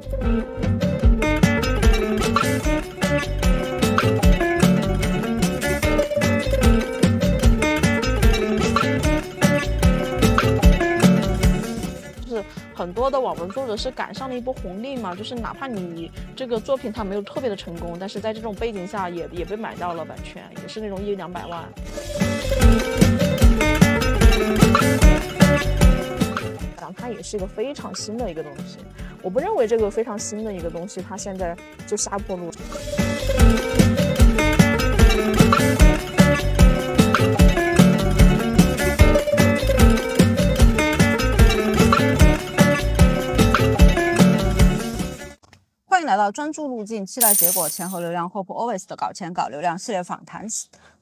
就是很多的网文作者是赶上了一波红利嘛，就是哪怕你这个作品它没有特别的成功，但是在这种背景下也也被买到了版权，也是那种一两百万。讲它也是一个非常新的一个东西，我不认为这个非常新的一个东西，它现在就下坡路。欢迎来到专注路径，期待结果，钱和流量，Hope Always 的搞钱搞流量系列访谈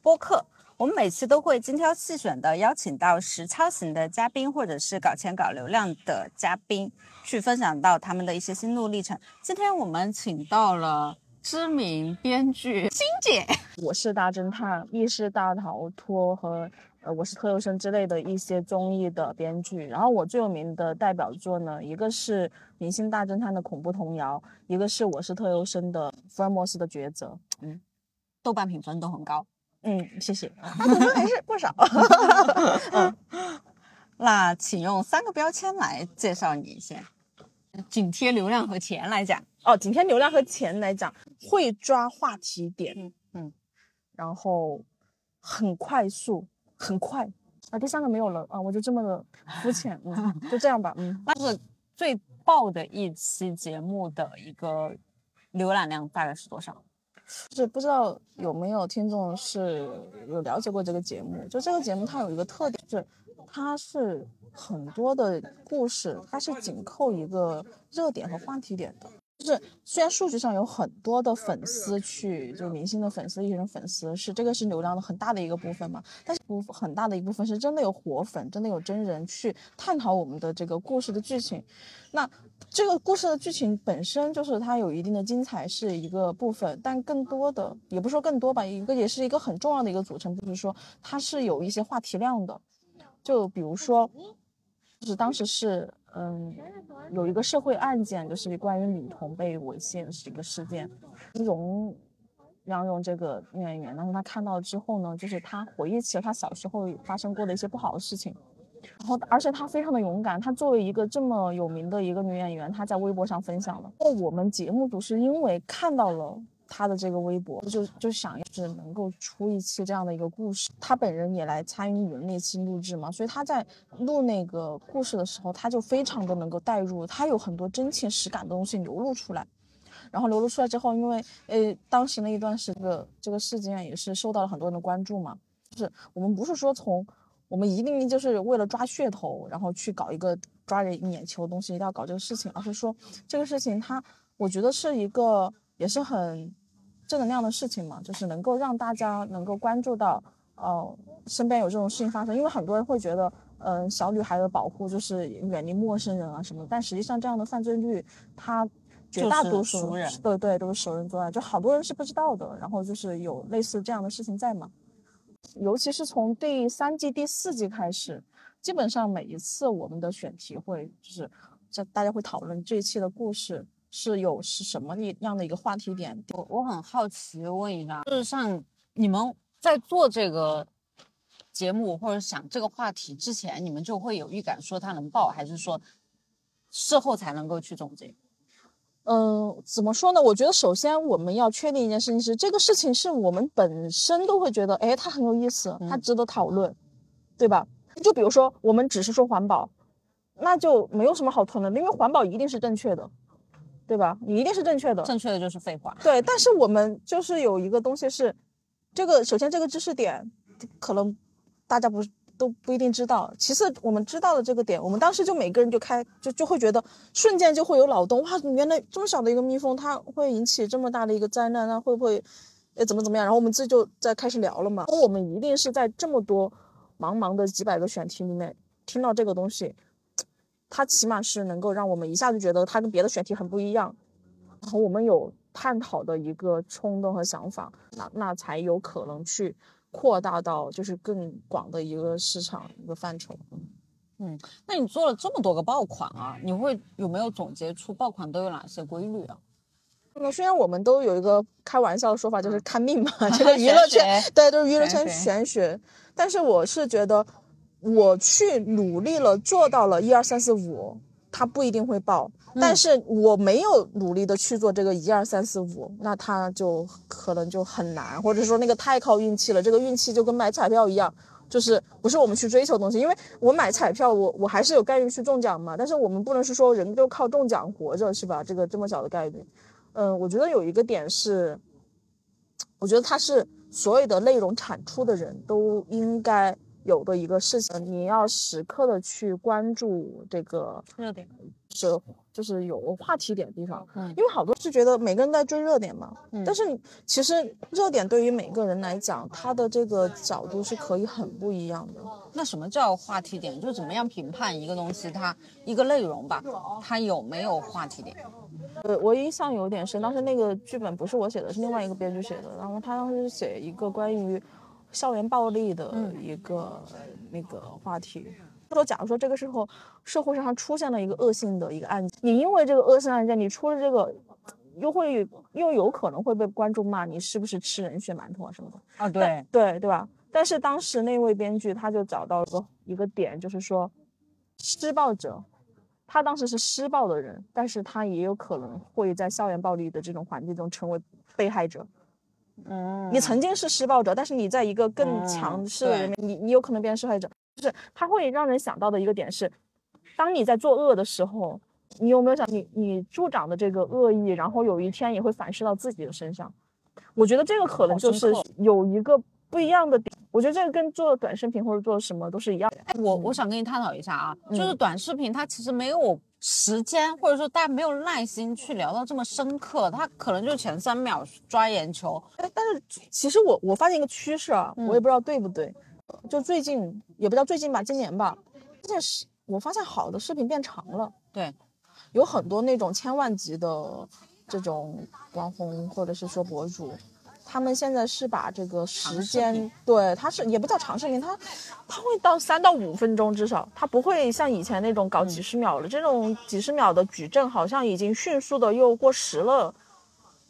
播客。我们每次都会精挑细选的邀请到实操型的嘉宾，或者是搞钱搞流量的嘉宾，去分享到他们的一些心路历程。今天我们请到了知名编剧欣姐，我是大侦探、密室大逃脱和呃我是特优生之类的一些综艺的编剧。然后我最有名的代表作呢，一个是《明星大侦探》的恐怖童谣，一个是我是特优生的福尔摩斯的抉择。嗯，豆瓣评分都很高。嗯，谢谢，评分还是不少。嗯，那请用三个标签来介绍你先。紧贴流量和钱来讲，哦，紧贴流量和钱来讲，会抓话题点，嗯嗯，然后很快速，很快啊。第三个没有了啊，我就这么的肤浅，嗯，就这样吧，嗯。那是最爆的一期节目的一个浏览量大概是多少？就是不知道有没有听众是有了解过这个节目？就这个节目它有一个特点是，它是很多的故事，它是紧扣一个热点和话题点的。就是虽然数据上有很多的粉丝去，就明星的粉丝、艺人粉丝是这个是流量的很大的一个部分嘛，但是不很大的一部分是真的有活粉，真的有真人去探讨我们的这个故事的剧情。那这个故事的剧情本身就是它有一定的精彩是一个部分，但更多的也不说更多吧，一个也是一个很重要的一个组成，就是说它是有一些话题量的，就比如说，就是当时是。嗯，有一个社会案件，就是关于女童被猥亵的是一个事件。容杨蓉这个女演员，然后她看到之后呢，就是她回忆起了她小时候发生过的一些不好的事情，然后而且她非常的勇敢。她作为一个这么有名的一个女演员，她在微博上分享了。那我们节目组是因为看到了。他的这个微博就就想要是能够出一期这样的一个故事，他本人也来参与那期录制嘛，所以他在录那个故事的时候，他就非常的能够带入，他有很多真情实感的东西流露出来，然后流露出来之后，因为呃当时那一段时这个这个事件也是受到了很多人的关注嘛，就是我们不是说从我们一定就是为了抓噱头，然后去搞一个抓人眼球的东西，一定要搞这个事情，而是说这个事情它我觉得是一个也是很。正能量的事情嘛，就是能够让大家能够关注到，哦，身边有这种事情发生。因为很多人会觉得，嗯，小女孩的保护就是远离陌生人啊什么。但实际上，这样的犯罪率，它绝大多数人，对对，都是熟人作案，就好多人是不知道的。然后就是有类似这样的事情在嘛。尤其是从第三季、第四季开始，基本上每一次我们的选题会就是，这大家会讨论这一期的故事。是有是什么样的一个话题点？我我很好奇，问一下，就是像你们在做这个节目或者想这个话题之前，你们就会有预感说它能爆，还是说事后才能够去总结？嗯，怎么说呢？我觉得首先我们要确定一件事情是，这个事情是我们本身都会觉得，哎，它很有意思，它值得讨论，对吧？就比如说我们只是说环保，那就没有什么好讨论的，因为环保一定是正确的。对吧？你一定是正确的，正确的就是废话。对，但是我们就是有一个东西是，这个首先这个知识点可能大家不都不一定知道。其次，我们知道的这个点，我们当时就每个人就开就就会觉得瞬间就会有脑洞哇！原来这么小的一个蜜蜂，它会引起这么大的一个灾难，那会不会呃怎么怎么样？然后我们自己就在开始聊了嘛。我们一定是在这么多茫茫的几百个选题里面听到这个东西。它起码是能够让我们一下子觉得它跟别的选题很不一样，然后我们有探讨的一个冲动和想法，那那才有可能去扩大到就是更广的一个市场一个范畴。嗯，那你做了这么多个爆款啊，你会有没有总结出爆款都有哪些规律啊？那虽然我们都有一个开玩笑的说法，就是看命嘛，这个娱乐圈对都是娱乐圈玄学，但是我是觉得我去努力了，做到了一二三四五，它不一定会爆。但是我没有努力的去做这个一二三四五，那它就可能就很难，或者说那个太靠运气了。这个运气就跟买彩票一样，就是不是我们去追求东西。因为我买彩票，我我还是有概率去中奖嘛。但是我们不能是说人都靠中奖活着，是吧？这个这么小的概率。嗯，我觉得有一个点是，我觉得它是所有的内容产出的人都应该有的一个事情，你要时刻的去关注这个热点，是。就是有话题点的地方，嗯，因为好多是觉得每个人在追热点嘛，嗯，但是其实热点对于每个人来讲，他的这个角度是可以很不一样的。那什么叫话题点？就怎么样评判一个东西，它一个内容吧，它有没有话题点？呃，我印象有点深，当时那个剧本不是我写的，是另外一个编剧写的，然后他当时写一个关于校园暴力的一个那个话题。说，假如说这个时候社会上出现了一个恶性的一个案件，你因为这个恶性案件，你出了这个，又会又有可能会被观众骂你是不是吃人血馒头啊什么的啊？对对对吧？但是当时那位编剧他就找到了个一个点，就是说施暴者，他当时是施暴的人，但是他也有可能会在校园暴力的这种环境中成为被害者。嗯，你曾经是施暴者，但是你在一个更强势的人面，你你有可能变成受害者。就是他会让人想到的一个点是，当你在作恶的时候，你有没有想你你助长的这个恶意，然后有一天也会反噬到自己的身上？我觉得这个可能就是有一个不一样的点。我觉得这个跟做短视频或者做什么都是一样。哎，我我想跟你探讨一下啊，就是短视频它其实没有时间，或者说大家没有耐心去聊到这么深刻，他可能就前三秒抓眼球。哎，但是其实我我发现一个趋势啊，我也不知道对不对。就最近也不叫最近吧，今年吧，这件事我发现好的视频变长了。对，有很多那种千万级的这种网红或者是说博主，他们现在是把这个时间，对，它是也不叫长视频，它它会到三到五分钟至少，它不会像以前那种搞几十秒了。这种几十秒的矩阵好像已经迅速的又过时了，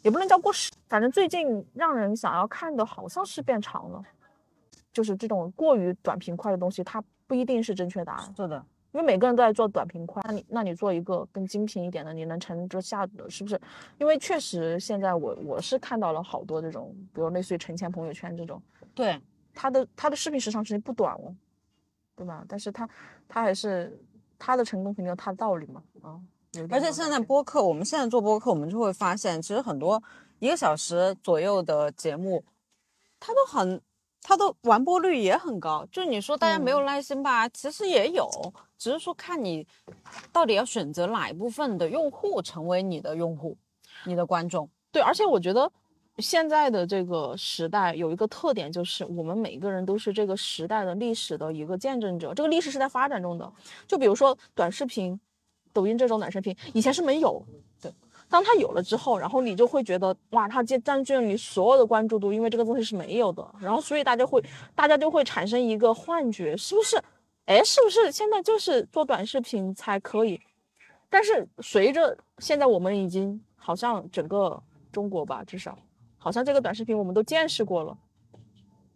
也不能叫过时，反正最近让人想要看的好像是变长了。就是这种过于短平快的东西，它不一定是正确答案。是的，因为每个人都在做短平快，那你那你做一个更精品一点的，你能沉得下的，是不是？因为确实现在我我是看到了好多这种，比如类似于陈谦朋友圈这种，对，他的他的视频时长其实不短哦，对吧？但是他他还是他的成功肯定有他的道理嘛，啊。而且现在播客，我们现在做播客，我们就会发现，其实很多一个小时左右的节目，它都很。它的完播率也很高，就你说大家没有耐心吧，其实也有，只是说看你到底要选择哪一部分的用户成为你的用户，你的观众。对，而且我觉得现在的这个时代有一个特点，就是我们每个人都是这个时代的历史的一个见证者，这个历史是在发展中的。就比如说短视频，抖音这种短视频，以前是没有。当它有了之后，然后你就会觉得哇，它占占据了你所有的关注度，因为这个东西是没有的。然后所以大家会，大家就会产生一个幻觉，是不是？哎，是不是现在就是做短视频才可以？但是随着现在我们已经好像整个中国吧，至少好像这个短视频我们都见识过了，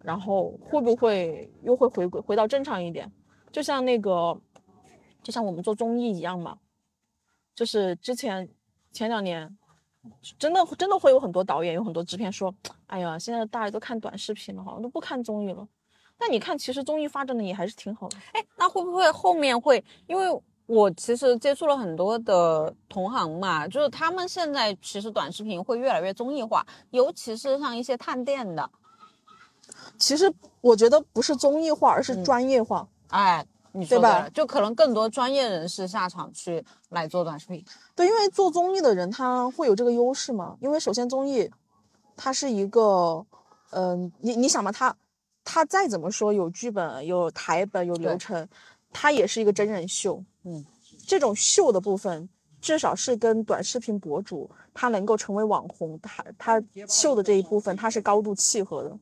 然后会不会又会回归回到正常一点？就像那个，就像我们做综艺一样嘛，就是之前。前两年，真的真的会有很多导演，有很多制片说：“哎呀，现在大家都看短视频了，好像都不看综艺了。”但你看，其实综艺发展的也还是挺好的。哎，那会不会后面会？因为我其实接触了很多的同行嘛，就是他们现在其实短视频会越来越综艺化，尤其是像一些探店的。其实我觉得不是综艺化，而是专业化。哎。对吧？就可能更多专业人士下场去来做短视频。对，因为做综艺的人他会有这个优势嘛。因为首先综艺，它是一个，嗯，你你想嘛，他他再怎么说有剧本、有台本、有流程，它也是一个真人秀。嗯，这种秀的部分，至少是跟短视频博主他能够成为网红，他他秀的这一部分，它是高度契合的。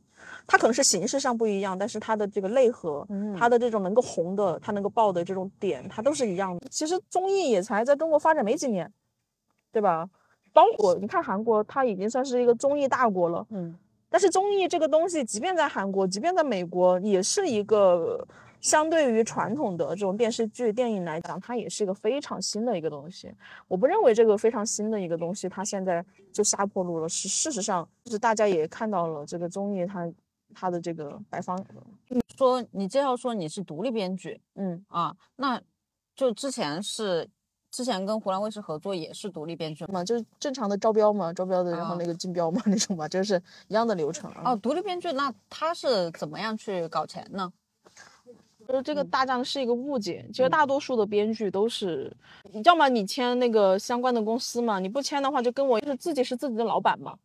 它可能是形式上不一样，但是它的这个内核，它的这种能够红的，它能够爆的这种点，它都是一样的。其实综艺也才在中国发展没几年，对吧？包括你看韩国，它已经算是一个综艺大国了，嗯，但是综艺这个东西，即便在韩国，即便在美国，也是一个相对于传统的这种电视剧、电影来讲，它也是一个非常新的一个东西。我不认为这个非常新的一个东西，它现在就下坡路了。是事实上，就是大家也看到了这个综艺它它的这个摆放，说你介绍说你是独立编剧。嗯，啊，那就之前是之前跟湖南卫视合作也是独立编剧吗？嘛，就是正常的招标嘛，招标的，然后啊。那个竞标嘛，那种嘛，就是一样的流程啊。哦，独立编剧那他是怎么样去搞钱呢？就是这个大家是一个误解，其实嗯。大多数的编剧都是，要么你签那个相关的公司嘛，你不签的话就跟我就是自己是自己的老板嘛，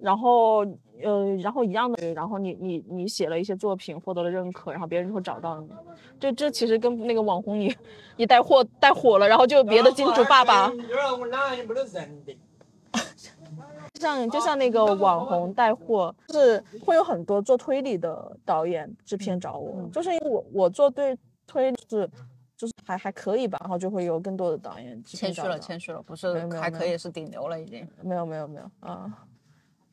然后呃，然后一样的，然后你你你写了一些作品获得了认可，然后别人就会找到你，这这其实跟那个网红你你带货带火了，然后就别的金主爸爸，像就像那个网红带货，是会有很多做推理的导演、制片找我，就是因为我我做对推理是就是还还可以吧，然后就会有更多的导演制谦虚了，谦虚了，不是还可以是顶流了已经。没有没有没有啊，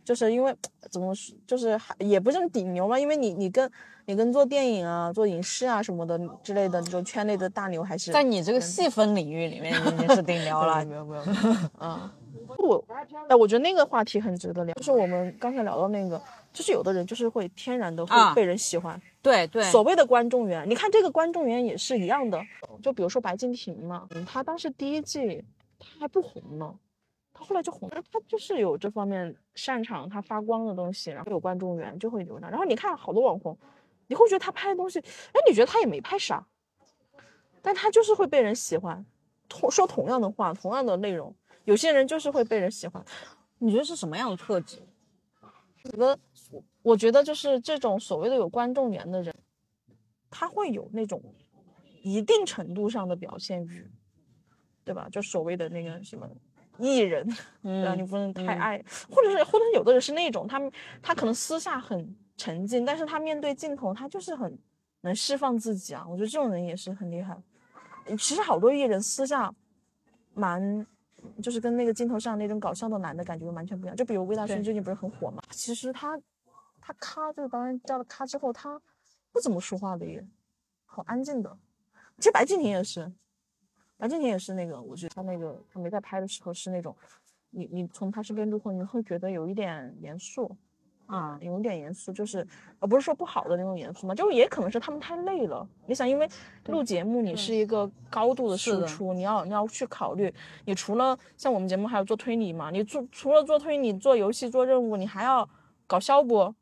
就是因为怎么说，就是还也不是顶流嘛，因为你你跟你跟做电影啊、做影视啊什么的之类的这种圈内的大牛还是在你这个细分领域里面已经是顶流了。没有没有没有啊。我哎，我觉得那个话题很值得聊，就是我们刚才聊到那个，就是有的人就是会天然的啊会被人喜欢，对对，所谓的观众缘，你看这个观众缘也是一样的。就比如说白敬亭嘛，嗯他当时第一季他还不红呢，他后来就红了，他就是有这方面擅长他发光的东西，然后有观众缘就会流量。然后你看好多网红，你会觉得他拍的东西，哎，你觉得他也没拍啥，但他就是会被人喜欢，同说同样的话，同样的内容，有些人就是会被人喜欢。你觉得是什么样的特质？我觉得，我觉得就是这种所谓的有观众缘的人，他会有那种一定程度上的表现欲，对吧？就所谓的那个什么艺人，对吧？你不能太爱，或者是或者是有的人是那种他们他可能私下很沉静，但是他面对镜头他就是很能释放自己啊。我觉得这种人也是很厉害。其实好多艺人私下蛮。就是跟那个镜头上那种搞笑的男的感觉完全不一样。就比如魏大勋最近不是很火嘛？其实他他咔就是导演叫了咔之后，他不怎么说话的耶，好安静的。其实白敬亭也是，白敬亭也是那个，我觉得他那个他没在拍的时候是那种，你你从他身边路过，你会觉得有一点严肃。啊，有一点严肃，就是呃，不是说不好的那种严肃嘛，就是也可能是他们太累了。你想，因为录节目，你是一个高度的输出，你要你要去考虑，你除了像我们节目还有做推理嘛，你做除了做推理、做游戏、做任务，你还要搞笑不？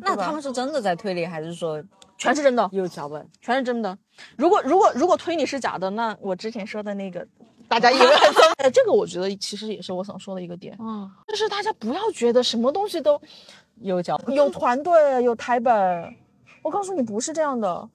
那他们是真的在推理，还是说全是真的，有脚本？全是真的。如果如果如果推理是假的，那我之前说的那个，大家以为很 这个我觉得其实也是我想说的一个点，嗯，就是大家不要觉得什么东西都有脚本。有团队、有台本。我告诉你，不是这样的。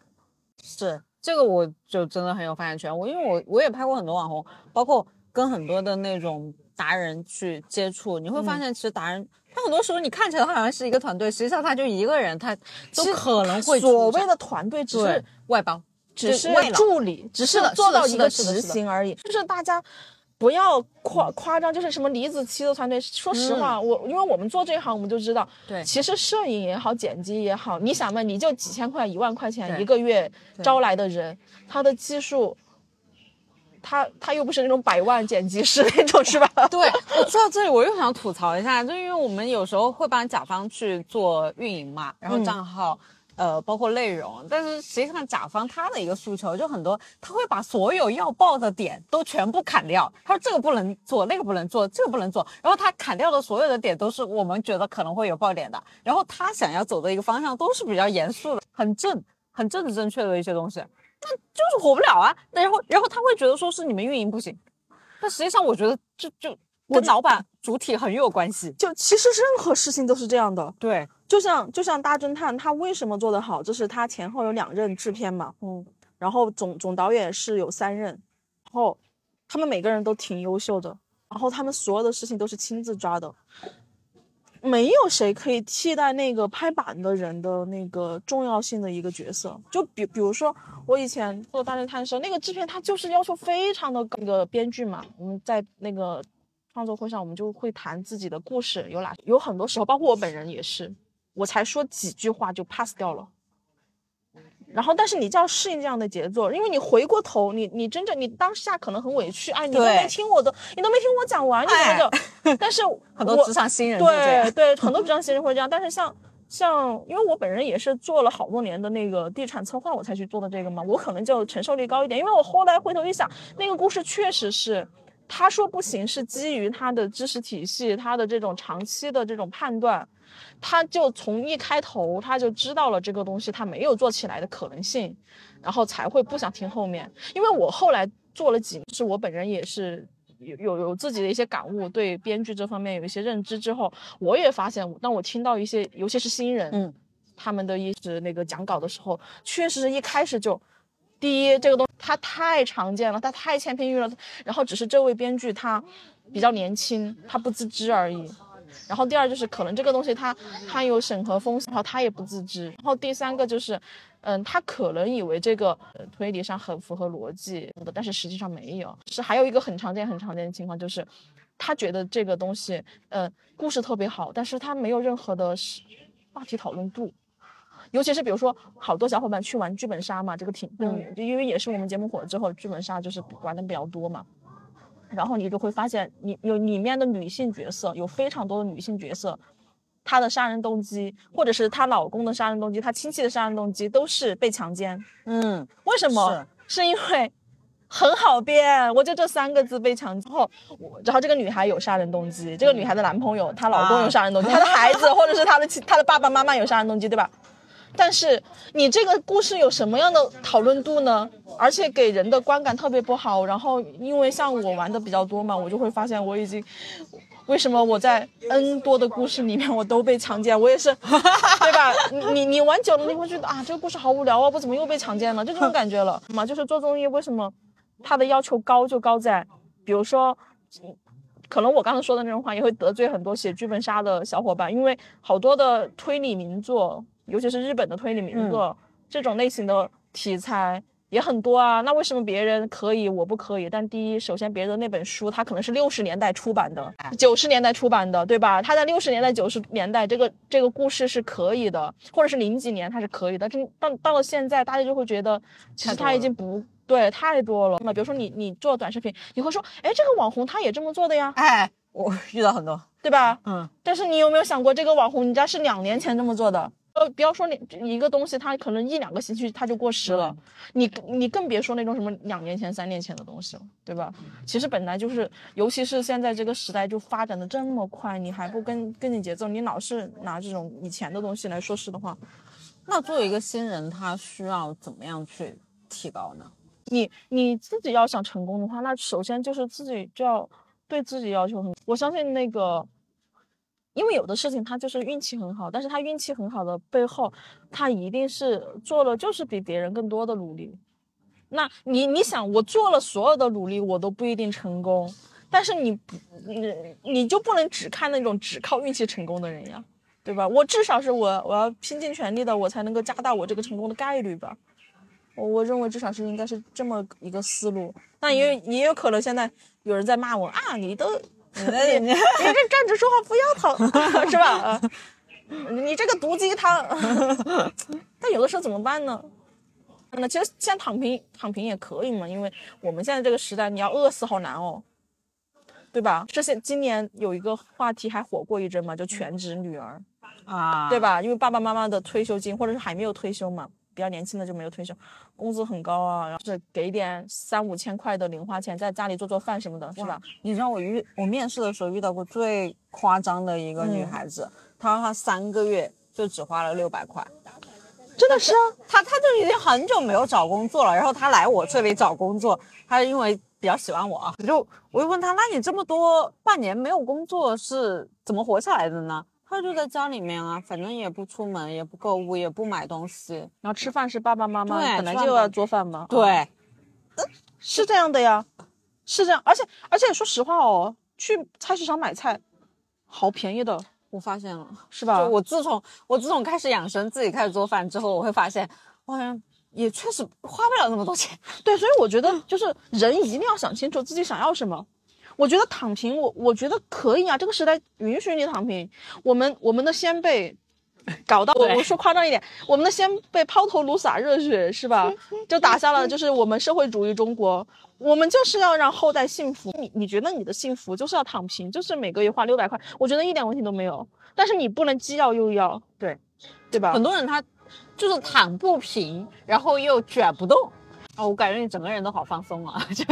是这个，我就真的很有发言权。我因为我我也拍过很多网红，包括跟很多的那种达人去接触，你会发现其实达人。他很多时候你看起来他好像是一个团队，实际上他就一个人，他都可能会所谓的团队只是外包，只是助理，只是做到一个执行而已。就是大家不要夸夸张，就是什么李子柒的团队。说实话，我因为我们做这一行，我们就知道，嗯对其实摄影也好，剪辑也好，你想嘛，你就几千块、一万块钱一个月招来的人，他的技术。他他又不是那种百万剪辑师那种，是吧？对，我说到这里，我又想吐槽一下，就因为我们有时候会帮甲方去做运营嘛，然后嗯账号。呃，包括内容，但是实际上甲方他的一个诉求就很多，他会把所有要报的点都全部砍掉。他说这个不能做，那个不能做，这个不能做。然后他砍掉的所有的点都是我们觉得可能会有爆点的。然后他想要走的一个方向都是比较严肃的、很正、很政治正确的一些东西，那就是火不了啊。然后，然后他会觉得说是你们运营不行，但实际上我觉得就就跟老板主体很有关系。就其实任何事情都是这样的，对，就像就像大侦探，他为什么做得好？就是他前后有两任制片嘛，嗯，然后总总导演是有三任，然后他们每个人都挺优秀的，然后他们所有的事情都是亲自抓的。没有谁可以替代那个拍板的人的那个重要性的一个角色。就比比如说，我以前做《大侦探》的时候，那个制片他就是要求非常的高。那个编剧嘛，我们在那个创作会上，我们就会谈自己的故事有哪，有很多时候，包括我本人也是，我才说几句话就 pass 掉了。然后，但是你就要适应这样的节奏，因为你回过头，你你真正你当下可能很委屈，哎，你都没听我的，你都没听我讲完，你怎么就？但是 很多职场新人对对，很多职场新人会这样。但是像像，因为我本人也是做了好多年的那个地产策划，我才去做的这个嘛，我可能就承受力高一点。因为我后来回头一想，那个故事确实是他说不行，是基于他的知识体系，他的这种长期的这种判断。他就从一开头他就知道了这个东西他没有做起来的可能性，然后才会不想听后面。因为我后来做了几，是我本人也是有有有自己的一些感悟，对编剧这方面有一些认知之后，我也发现，当我听到一些，尤其是新人，嗯，他们的一直那个讲稿的时候，确实是一开始就，第一这个东西它太常见了，它太千篇一律了，然后只是这位编剧他比较年轻，他不自知而已。然后第二就是可能这个东西它它有审核风险，然后他也不自知。然后第三个就是，嗯，他可能以为这个推理上很符合逻辑的，但是实际上没有。是还有一个很常见很常见的情况就是，他觉得这个东西，嗯，故事特别好，但是他没有任何的话题讨论度。尤其是比如说好多小伙伴去玩剧本杀嘛，这个挺嗯，因为也是我们节目火了之后，剧本杀就是玩的比较多嘛。然后你就会发现，你有里面的女性角色，有非常多的女性角色，她的杀人动机，或者是她老公的杀人动机，她亲戚的杀人动机，都是被强奸。嗯，为什么？是因为很好编，我就这三个字被强奸。然后，然后这个女孩有杀人动机，这个女孩的男朋友，她老公有杀人动机，她的孩子或者是她的亲，她的爸爸妈妈有杀人动机，对吧？但是你这个故事有什么样的讨论度呢？而且给人的观感特别不好。然后因为像我玩的比较多嘛，我就会发现我已经，为什么我在 N 多的故事里面我都被强奸？我也是，对吧？你你玩久了你会觉得啊，这个故事好无聊啊，我怎么又被强奸了？就这种感觉了嘛。就是做综艺为什么他的要求高就高在，比如说，可能我刚才说的那种话也会得罪很多写剧本杀的小伙伴，因为好多的推理名作。尤其是日本的推理名作，这种类型的题材也很多啊。那为什么别人可以，我不可以？但第一，首先别人的那本书，它可能是六十年代出版的，九十年代出版的，对吧？他在六十年代、九十年代，这个这个故事是可以的，或者是零几年它是可以的。这到到了现在，大家就会觉得，其实他已经不对太多了。那比如说你你做短视频，你会说，哎，这个网红他也这么做的呀？哎，我 遇到很多，对吧？嗯。但是你有没有想过，这个网红人家是两年前这么做的？呃，不要说你一个东西，它可能一两个星期它就过时了，你你更别说那种什么两年前、三年前的东西了，对吧？其实本来就是，尤其是现在这个时代就发展的这么快，你还不跟跟紧节奏，你老是拿这种以前的东西来说事的话，那作为一个新人，他需要怎么样去提高呢？你你自己要想成功的话，那首先就是自己就要对自己要求很，我相信那个。因为有的事情他就是运气很好，但是他运气很好的背后，他一定是做了就是比别人更多的努力。那你你想，我做了所有的努力，我都不一定成功，但是你不你你就不能只看那种只靠运气成功的人呀，对吧？我至少是我我要拼尽全力的，我才能够加大我这个成功的概率吧。我我认为至少是应该是这么一个思路。那也也有可能现在有人在骂我啊，你都。你你这站着说话不腰疼是吧？你这个毒鸡汤，但有的时候怎么办呢？那其实现在躺平躺平也可以嘛，因为我们现在这个时代，你要饿死好难哦，对吧？这些今年有一个话题还火过一阵嘛，就全职女儿啊，对吧？因为爸爸妈妈的退休金或者是还没有退休嘛。比较年轻的就没有退休，工资很高啊，然后是给点三五千块的零花钱，在家里做做饭什么的，是吧？你知道我遇我面试的时候遇到过最夸张的一个女孩子，她说她三个月就只花了六百块，真的是啊，她她就已经很久没有找工作了，然后她来我这里找工作，她因为比较喜欢我啊，我就我就问她，那你这么多半年没有工作是怎么活下来的呢？他就在家里面啊，反正也不出门，也不购物，也不买东西，然后吃饭是爸爸妈妈本来就要做饭嘛。对，是这样的呀，是这样。而且而且说实话哦，去菜市场买菜，好便宜的。我发现了，是吧？就我自从我自从开始养生，自己开始做饭之后，我会发现，我好像也确实花不了那么多钱。对，所以我觉得就是人一定要想清楚自己想要什么。我觉得躺平，我我觉得可以啊，这个时代允许你躺平。我们我们的先辈 搞到我对我说夸张一点，我们的先辈抛头颅洒热血是吧？就打下了就是我们社会主义中国。我们就是要让后代幸福。你你觉得你的幸福就是要躺平，就是每个月花六百块，我觉得一点问题都没有。但是你不能既要又要，对，对吧？很多人他就是躺不平，然后又卷不动。哦，我感觉你整个人都好放松啊，就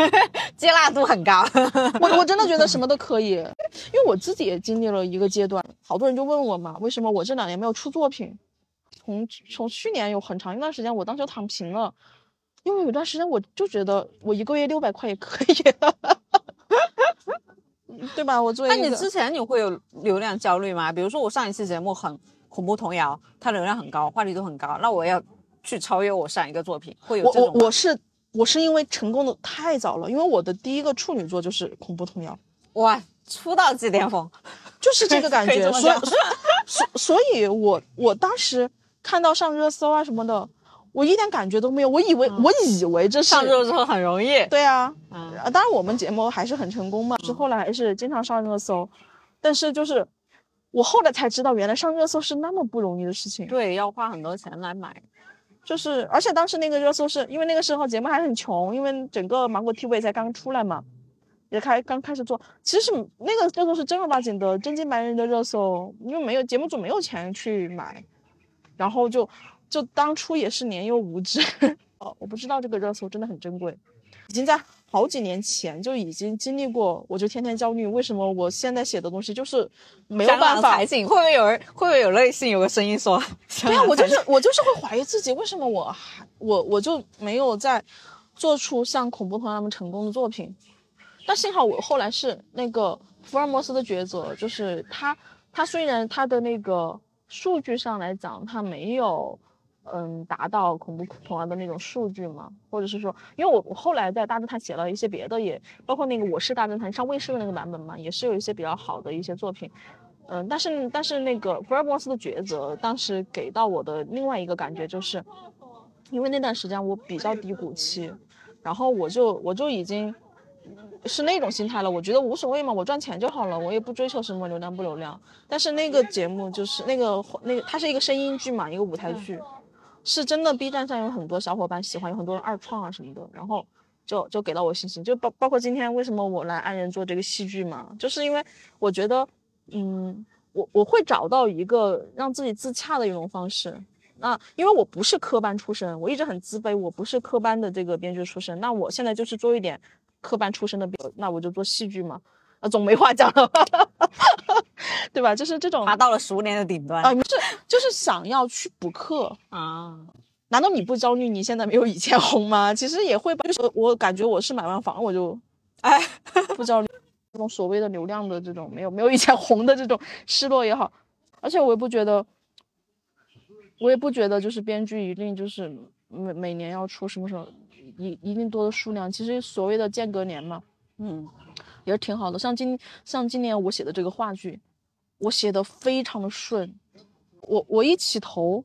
接纳度很高。我我真的觉得什么都可以，因为我自己也经历了一个阶段，好多人就问我嘛，为什么我这两年没有出作品？从从去年有很长一段时间，我当时躺平了，因为有段时间我就觉得我一个月六百块也可以了，对吧？我作为那你之前你会有流量焦虑吗？比如说我上一期节目很恐怖童谣，它流量很高，话题度很高，那我要去超越我上一个作品，会有我这种吗我我是我是因为成功的太早了，因为我的第一个处女作就是恐怖童谣。哇出道即巅峰，就是这个感觉，所以 所所以我我当时看到上热搜啊什么的，我一点感觉都没有，我以为、我以为这上热搜很容易。对啊，嗯，啊当然我们节目还是很成功嘛，是后来还是经常上热搜，但是就是我后来才知道，原来上热搜是那么不容易的事情，对，要花很多钱来买。就是而且当时那个热搜是因为那个时候节目还很穷，因为整个芒果 TV 才刚出来嘛。也开刚开始做，其实那个热搜是正儿八经的真金白银的热搜，因为没有节目组没有钱去买，然后就就当初也是年幼无知，哦，我不知道这个热搜真的很珍贵，已经在好几年前就已经经历过，我就天天焦虑，为什么我现在写的东西就是没有办法会不会有人会不会有内心有个声音说？对啊，我就是我就是会怀疑自己，为什么我还我我就没有在做出像恐怖团那么成功的作品？但幸好我后来是那个福尔摩斯的抉择，就是他他虽然他的那个数据上来讲，他没有嗯达到恐怖童话的那种数据嘛，或者是说，因为我我后来在大侦探写了一些别的也，包括那个我是大侦探上卫视的那个版本嘛，也是有一些比较好的一些作品。嗯，但是但是那个福尔摩斯的抉择，当时给到我的另外一个感觉就是，因为那段时间我比较低谷期，然后我就我就已经是那种心态了，我觉得无所谓嘛，我赚钱就好了，我也不追求什么流量不流量。但是那个节目就是那个那个，它是一个声音剧嘛，一个舞台剧，是真的 B 站上有很多小伙伴喜欢，有很多人二创啊什么的，然后就就给到我信心，就包包括今天为什么我来安仁做这个戏剧嘛，就是因为我觉得，嗯，我我会找到一个让自己自洽的一种方式。那因为我不是科班出身，我一直很自卑，我不是科班的这个编剧出身。那我现在就是做一点科班出身的编，那我就做戏剧嘛，啊，总没话讲了吧，对吧？就是这种爬到了十五年的顶端啊，是就是想要去补课。啊！难道你不焦虑？你现在没有以前红吗？其实也会吧，就是我感觉我是买完房我就，哎，不焦虑这种所谓的流量的这种没有没有以前红的这种 失落也好，而且我也不觉得，我也不觉得就是编剧一定就是每每年要出什么什么一一定多的数量，其实所谓的间隔年嘛，嗯，也是挺好的。像今像今年我写的这个话剧，我写的非常的顺，我我一起头，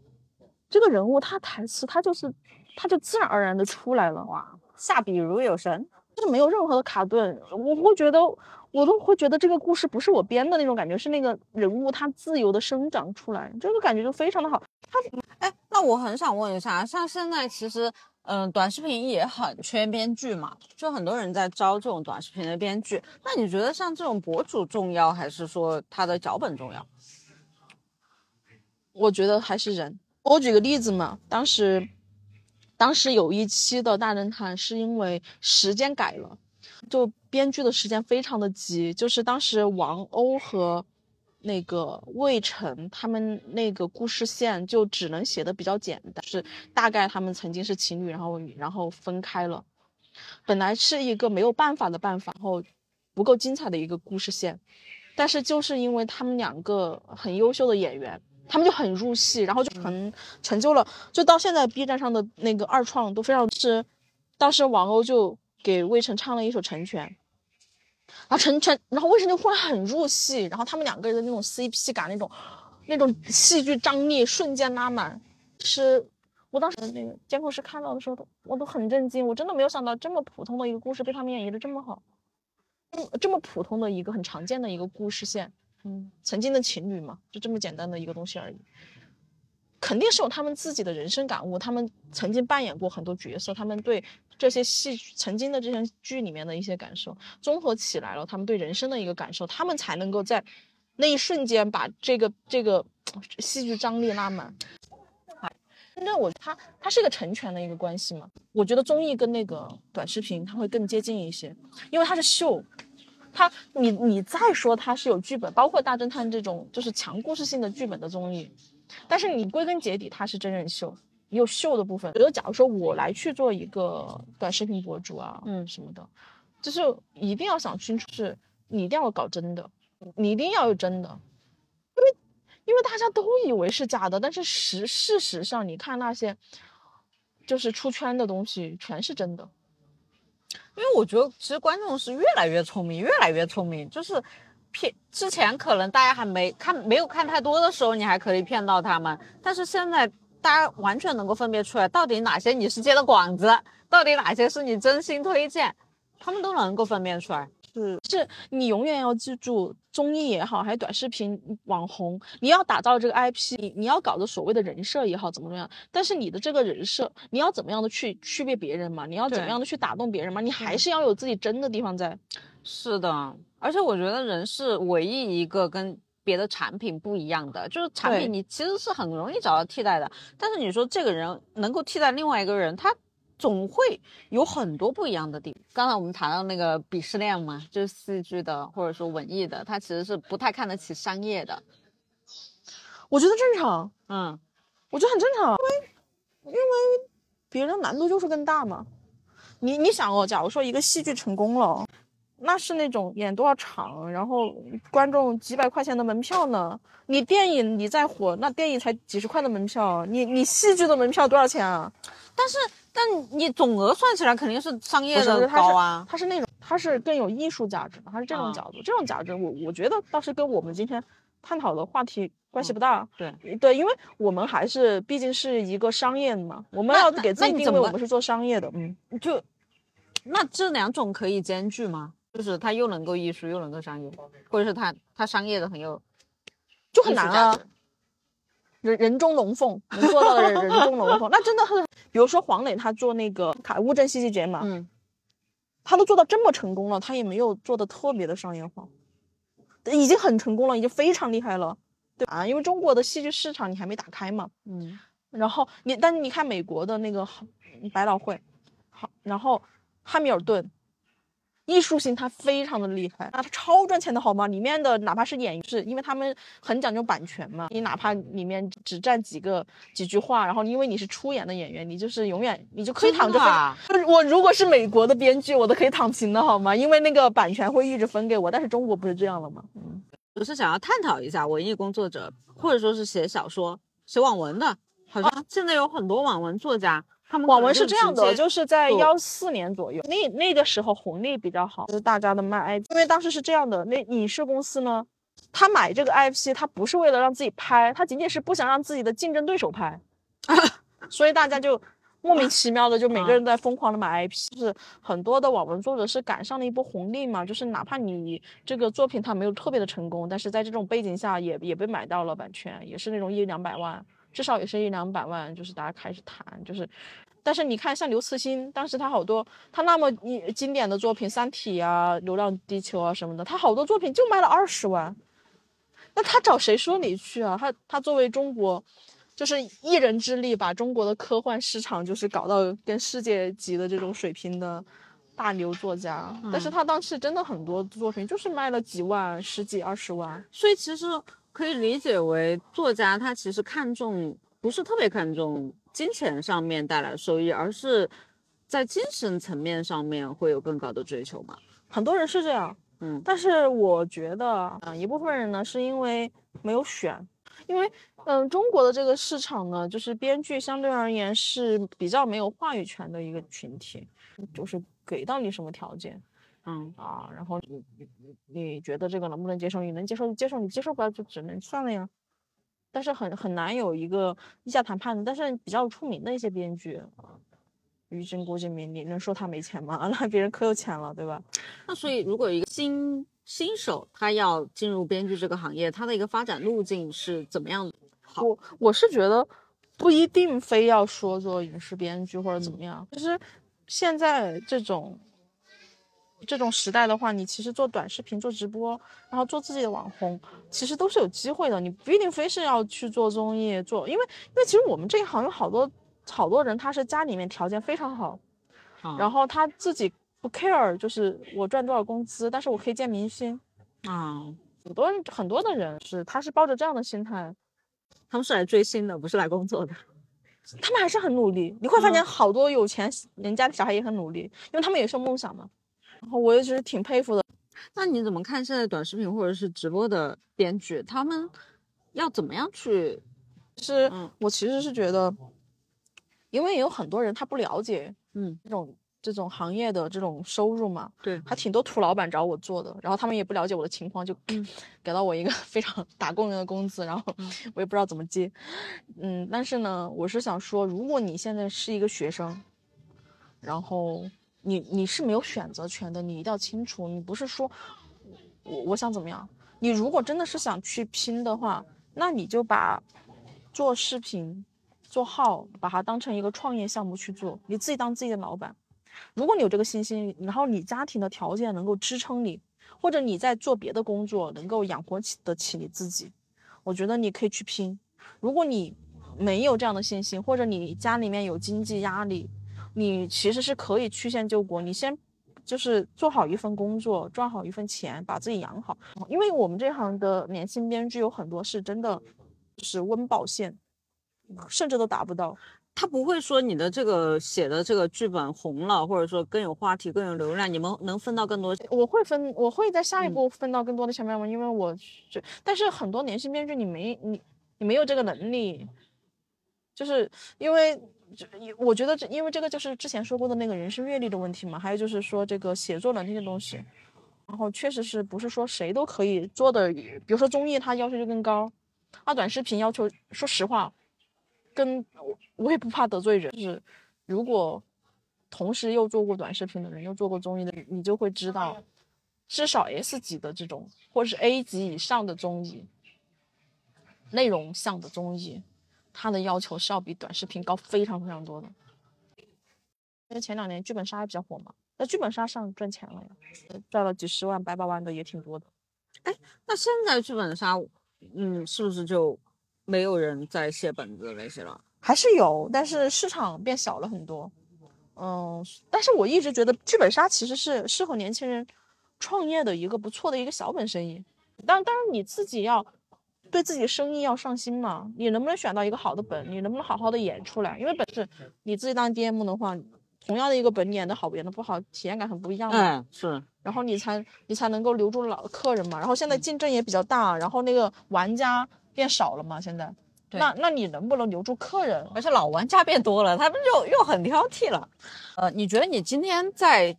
这个人物他台词他就是他就自然而然的出来了，哇，下笔如有神。就是没有任何的卡顿，我会觉得我都会觉得这个故事不是我编的那种感觉，是那个人物他自由的生长出来，这个感觉就非常的好。他哎，那我很想问一下，像现在其实，嗯、短视频也很缺编剧嘛，就很多人在招这种短视频的编剧。那你觉得像这种博主重要，还是说他的脚本重要？我觉得还是人。我举个例子嘛，当时，当时有一期的大侦探是因为时间改了，就编剧的时间非常的急，就是当时王鸥和那个魏晨他们那个故事线就只能写的比较简单，是大概他们曾经是情侣，然后然后分开了，本来是一个没有办法的办法，然后不够精彩的一个故事线，但是就是因为他们两个很优秀的演员。他们就很入戏，然后就成成就了，就到现在 B 站上的那个二创都非常是，当时王鸥就给魏晨唱了一首《成全》，然后陈陈，然后魏晨就忽然很入戏，然后他们两个人的那种 CP 感，那种那种戏剧张力瞬间拉满。是我当时那个监控室看到的时候，都我都很震惊，我真的没有想到这么普通的一个故事被他们演绎的这么好，嗯，这么普通的一个很常见的一个故事线，嗯，曾经的情侣嘛，就这么简单的一个东西而已。肯定是有他们自己的人生感悟，他们曾经扮演过很多角色，他们对这些戏曾经的这些剧里面的一些感受综合起来了，他们对人生的一个感受，他们才能够在那一瞬间把这个这个戏剧张力拉满。那我它它是一个成全的一个关系嘛？我觉得综艺跟那个短视频它会更接近一些，因为它是秀，它你你再说他是有剧本，包括大侦探这种就是强故事性的剧本的综艺。但是你归根结底，它是真人秀，也有秀的部分。比如假如说我来去做一个短视频博主啊，嗯什么的，就是一定要想清楚，是你一定要搞真的，你一定要有真的，因为因为大家都以为是假的，但是实事实上，你看那些就是出圈的东西，全是真的。因为我觉得其实观众是越来越聪明，越来越聪明，就是。骗之前可能大家还没看没有看太多的时候，你还可以骗到他们。但是现在大家完全能够分辨出来，到底哪些你是接的广子，到底哪些是你真心推荐，他们都能够分辨出来。是，是你永远要记住，综艺也好，还是短视频网红，你要打造这个 IP，你你要搞的所谓的人设也好，怎么怎么样。但是你的这个人设，你要怎么样的去区别别人嘛？你要怎么样的去打动别人嘛？你还是要有自己真的地方在。是的。而且我觉得人是唯一一个跟别的产品不一样的，就是产品你其实是很容易找到替代的，但是你说这个人能够替代另外一个人，他总会有很多不一样的地方。刚才我们谈到那个鄙视链嘛，就是戏剧的或者说文艺的，他其实是不太看得起商业的。我觉得正常，嗯，我觉得很正常，因为因为别人难度就是更大嘛。你你想哦，假如说一个戏剧成功了。那是那种演多少场，然后观众几百块钱的门票呢？你电影你再火，那电影才几十块的门票，你你戏剧的门票多少钱啊？但是，但你总额算起来肯定是商业的高啊。它是那种，它是更有艺术价值的，它是这种角度，这种价值，我我觉得倒是跟我们今天探讨的话题关系不大。对对，因为我们还是毕竟是一个商业的嘛，我们要给自己定位，我们是做商业的，嗯，就那这两种可以兼具吗？就是它又能够艺术又能够商业，或者是它它商业的很有，就很难啊。人人中龙凤能做到的人人中龙凤，那真的很。比如说黄磊他做那个卡乌镇戏剧节嘛，嗯，他都做到这么成功了，他也没有做的特别的商业化，已经很成功了，已经非常厉害了，对啊？因为中国的戏剧市场你还没打开嘛，嗯。然后你，但是你看美国的那个百老汇，好，然后汉密尔顿。艺术性它非常的厉害，那它超赚钱的好吗？里面的哪怕是演员，是因为他们很讲究版权嘛。你哪怕里面只占几个几句话，然后因为你是出演的演员，你就是永远你就可以躺着。我如果是美国的编剧，我都可以躺平的好吗？因为那个版权会一直分给我。但是中国不是这样了吗？嗯，我是想要探讨一下文艺工作者，或者说是写小说、写网文的，好像现在有很多网文作家。网文是这样的，就是在幺四年左右，那那个时候红利比较好，就是大家的卖 IP，因为当时是这样的，那影视公司呢，他买这个 IP，他不是为了让自己拍，他仅仅是不想让自己的竞争对手拍，所以大家就莫名其妙的就每个人在疯狂的买 IP，就是很多的网文作者是赶上了一波红利嘛，就是哪怕你这个作品它没有特别的成功，但是在这种背景下也也被买到了版权，也是那种一两百万。至少也是一两百万，就是大家开始谈，就是，但是你看，像刘慈欣，当时他好多，他那么一经典的作品《三体》啊，《流浪地球》啊什么的，他好多作品就卖了二十万，那他找谁说理去啊？他他作为中国，就是一人之力把中国的科幻市场就是搞到跟世界级的这种水平的大牛作家，但是他当时真的很多作品就是卖了几万、十几、二十万，所以其实。可以理解为，作家他其实看重不是特别看重金钱上面带来收益，而是在精神层面上面会有更高的追求嘛？很多人是这样，嗯，但是我觉得，嗯，一部分人呢是因为没有选，因为，嗯，中国的这个市场呢，就是编剧相对而言是比较没有话语权的一个群体，就是给到你什么条件，嗯啊，然后你你你你觉得这个能不能接受？你能接受就接受，你接受不了就只能算了呀。但是很很难有一个议价谈判的。但是比较出名的一些编剧啊，于真、郭敬明，你能说他没钱吗？那别人可有钱了，对吧？那所以如果一个新新手他要进入编剧这个行业，他的一个发展路径是怎么样的？好我我是觉得不一定非要说做影视编剧或者怎么样。其实现在这种这种时代的话，你其实做短视频、做直播，然后做自己的网红，其实都是有机会的。你不一定非是要去做综艺，做，因为因为其实我们这一行有好多好多人，他是家里面条件非常好，然后他自己不 care，就是我赚多少工资，但是我可以见明星。啊，很多人很多的人是他是抱着这样的心态，他们是来追星的，不是来工作的。他们还是很努力。你会发现好多有钱人家的小孩也很努力，因为他们也是有梦想嘛。然后我也是挺佩服的。那你怎么看现在短视频或者是直播的编剧，他们要怎么样去？是嗯我其实是觉得，因为有很多人他不了解嗯，这种这种行业的这种收入嘛，对，还挺多土老板找我做的，然后他们也不了解我的情况，就 给到我一个 非常打工人的工资，然后我也不知道怎么接，嗯，但是呢，我是想说，如果你现在是一个学生，然后你你是没有选择权的，你一定要清楚，你不是说我我想怎么样，你如果真的是想去拼的话，那你就把做视频、做号，把它当成一个创业项目去做，你自己当自己的老板。如果你有这个信心，然后你家庭的条件能够支撑你，或者你在做别的工作能够养活起得起你自己，我觉得你可以去拼。如果你没有这样的信心，或者你家里面有经济压力，你其实是可以曲线救国。你先就是做好一份工作，赚好一份钱，把自己养好。因为我们这行的年轻编剧有很多是真的就是温饱线，甚至都达不到。他不会说你的这个写的这个剧本红了，或者说更有话题、更有流量，你们能分到更多。我会分，我会在下一嗯步分到更多的钱面膜，因为我是，但是很多年轻编剧你没你你没有这个能力，就是因为这我觉得这因为这个就是之前说过的那个人生阅历的问题嘛，还有就是说这个写作能力的东西，然后确实是不是说谁都可以做的，比如说综艺它要求就更高，啊短视频要求说实话，跟我我也不怕得罪人，就是如果同时又做过短视频的人，又做过综艺的人，你就会知道，至少 S 级的这种，或者是 A 级以上的综艺，内容像的综艺，它的要求是要比短视频高非常非常多的。因为前两年剧本杀也比较火嘛，在剧本杀上赚钱了呀，呃赚了几十万、百把万的也挺多的。哎那现在剧本杀，嗯，是不是就没有人在写本子那些了？还是有，但是市场变小了很多。嗯，但是我一直觉得剧本杀其实是适合年轻人创业的一个不错的一个小本生意。但当然你自己要对自己的生意要上心嘛，你能不能选到一个好的本，你能不能好好的演出来？因为本是你自己当 DM 的话，同样的一个本，你演的好演的不好，体验感很不一样嘛。哎，是，然后你才你才能够留住老客人嘛。然后现在竞争也比较大，然后那个玩家变少了嘛，现在。对那那你能不能留住客人？而且老玩家变多了，他们就又很挑剔了。呃，你觉得你今天在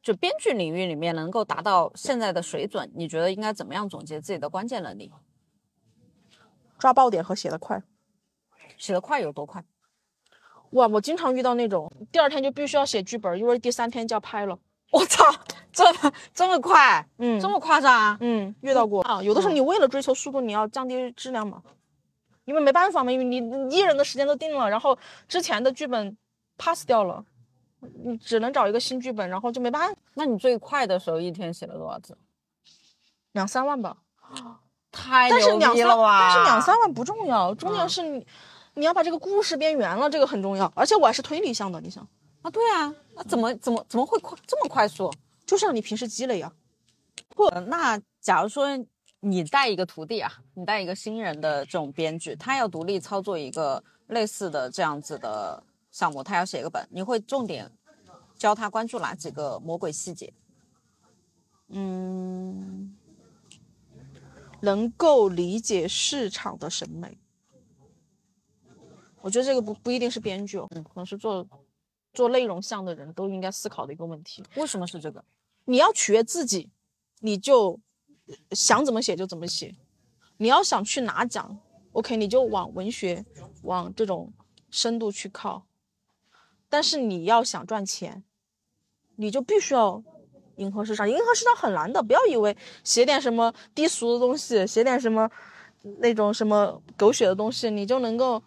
就编剧领域里面能够达到现在的水准，你觉得应该怎么样总结自己的关键能力？抓爆点和写得快。写得快有多快？哇，我经常遇到那种第二天就必须要写剧本，因为第三天就要拍了。我操，这么这么快，嗯这么夸张啊？嗯，遇到过啊。有的时候你为了追求速度，你要降低质量嘛，因为没办法嘛，因为你你艺人的时间都定了，然后之前的剧本 pass 掉了，你只能找一个新剧本，然后就没办法，那你最快的时候一天写了多少字？两三万吧。太但是两三，牛逼了吧！但是两三万不重要，重要是你、你要把这个故事编圆了，这个很重要。而且我还是推理向的，你想，啊，对啊，那怎么怎么怎么会快这么快速？就是让你平时积累啊。不那假如说你带一个徒弟啊，你带一个新人的这种编剧，他要独立操作一个类似的这样子的项目，他要写一个本，你会重点教他关注哪几个魔鬼细节？嗯，能够理解市场的审美。我觉得这个不不一定是编剧哦，嗯，可能是做做内容项的人都应该思考的一个问题。为什么是这个？你要取悦自己，你就想怎么写就怎么写。你要想去拿奖，OK，你就往文学、往这种深度去靠。但是你要想赚钱，你就必须要迎合市场。迎合市场很难的，不要以为写点什么低俗的东西，写点什么那种什么狗血的东西，你就能够，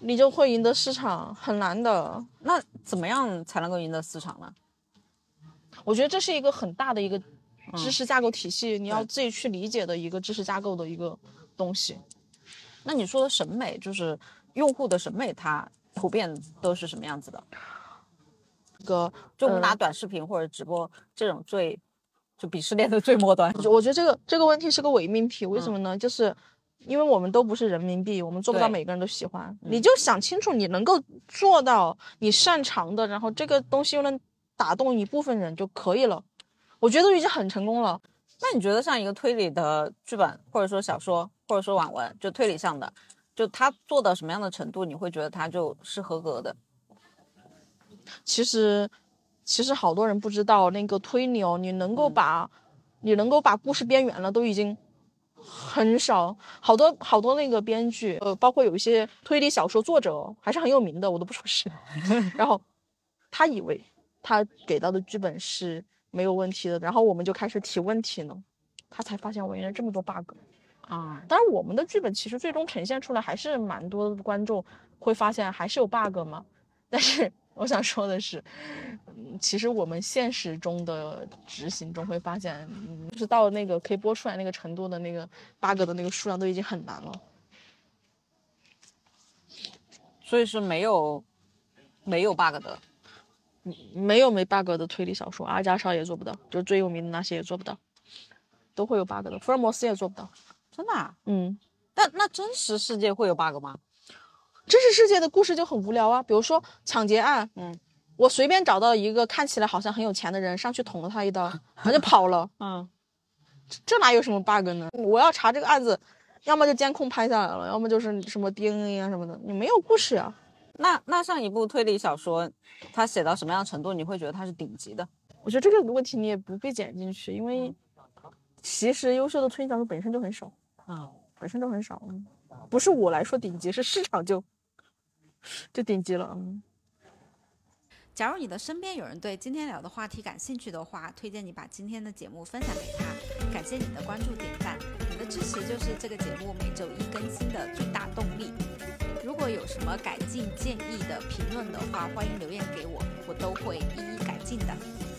你就会赢得市场，很难的。那怎么样才能够赢得市场呢？我觉得这是一个很大的一个嗯知识架构体系，你要自己去理解的一个知识架构的一个东西。那你说的审美，就是用户的审美，它普遍都是什么样子的？这个就我们拿呃短视频或者直播这种最就鄙视链的最末端，我觉得这个这个问题是个伪命题，为什么呢？就是因为我们都不是人民币，我们做不到每个人都喜欢。你就想清楚，你能够做到你擅长的，然后这个东西又能打动一部分人就可以了。我觉得已经很成功了。那你觉得像一个推理的剧本，或者说小说，或者说网文，就推理上的，就他做到什么样的程度，你会觉得他就是合格的？其实，其实好多人不知道那个推理哦，你能够把，你能够把故事编圆了，都已经很少。好多好多那个编剧，呃，包括有一些推理小说作者哦还是很有名的，我都不说是。然后他以为他给到的剧本是没有问题的，然后我们就开始提问题呢，他才发现我原来这么多 bug。啊，当然，我们的剧本其实最终呈现出来还是蛮多观众会发现还是有 bug 嘛。但是我想说的是，嗯，其实我们现实中的执行中会发现，嗯，就是到那个可以播出来那个程度的那个 bug 的那个数量都已经很难了。所以是没有没有 bug 的。没有没 bug 的推理小说，阿加莎也做不到，就是最有名的那些也做不到，都会有 bug 的。福尔摩斯也做不到。真的、啊？嗯，但那真实世界会有 bug 吗？真实世界的故事就很无聊啊，比如说抢劫案，嗯，我随便找到一个看起来好像很有钱的人，上去捅了他一刀，他就跑了，嗯，这哪有什么 bug 呢？我要查这个案子，要么就监控拍下来了，要么就是什么 DNA 啊什么的，你没有故事啊。那那像一部推理小说，它写到什么样程度，你会觉得它是顶级的？我觉得这个问题你也不必剪进去，因为其实优秀的推理小说本身就很少，啊，本身就很少，嗯不是我来说顶级，是市场就就顶级了，嗯。假如你的身边有人对今天聊的话题感兴趣的话，推荐你把今天的节目分享给他。感谢你的关注点赞，你的支持就是这个节目每周一更新的最大动力。如果有什么改进建议的评论的话，欢迎留言给我，我都会一一改进的。